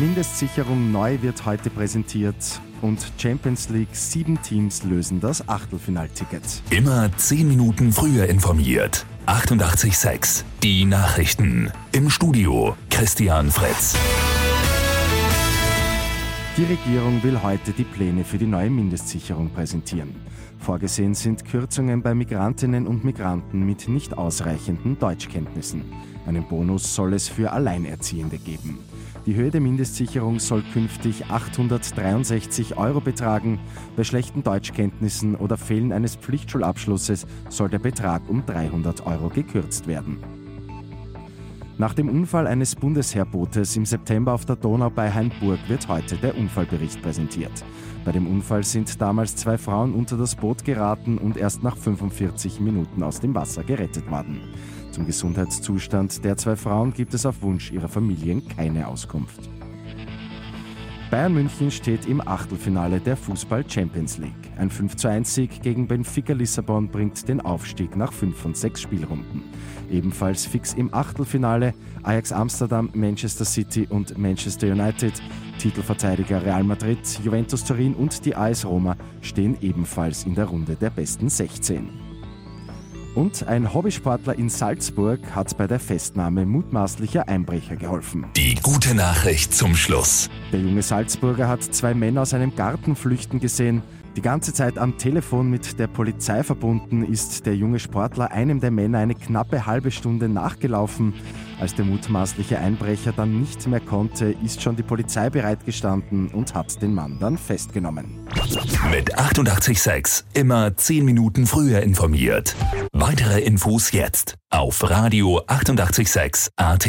Mindestsicherung neu wird heute präsentiert und Champions League sieben Teams lösen das Achtelfinalticket. Immer zehn Minuten früher informiert. 88,6. Die Nachrichten. Im Studio Christian Fritz. Die Regierung will heute die Pläne für die neue Mindestsicherung präsentieren. Vorgesehen sind Kürzungen bei Migrantinnen und Migranten mit nicht ausreichenden Deutschkenntnissen. Einen Bonus soll es für Alleinerziehende geben. Die Höhe der Mindestsicherung soll künftig 863 Euro betragen. Bei schlechten Deutschkenntnissen oder Fehlen eines Pflichtschulabschlusses soll der Betrag um 300 Euro gekürzt werden. Nach dem Unfall eines Bundesheerbootes im September auf der Donau bei Hainburg wird heute der Unfallbericht präsentiert. Bei dem Unfall sind damals zwei Frauen unter das Boot geraten und erst nach 45 Minuten aus dem Wasser gerettet worden. Zum Gesundheitszustand der zwei Frauen gibt es auf Wunsch ihrer Familien keine Auskunft. Bayern München steht im Achtelfinale der Fußball Champions League. Ein 51 Sieg gegen Benfica Lissabon bringt den Aufstieg nach fünf von sechs Spielrunden. Ebenfalls fix im Achtelfinale Ajax Amsterdam, Manchester City und Manchester United. Titelverteidiger Real Madrid, Juventus Turin und die AS Roma stehen ebenfalls in der Runde der besten 16. Und ein Hobbysportler in Salzburg hat bei der Festnahme mutmaßlicher Einbrecher geholfen. Die gute Nachricht zum Schluss. Der junge Salzburger hat zwei Männer aus einem Garten flüchten gesehen. Die ganze Zeit am Telefon mit der Polizei verbunden ist der junge Sportler einem der Männer eine knappe halbe Stunde nachgelaufen. Als der mutmaßliche Einbrecher dann nicht mehr konnte, ist schon die Polizei bereitgestanden und hat den Mann dann festgenommen. Mit 886 immer 10 Minuten früher informiert. Weitere Infos jetzt auf Radio 886 AT.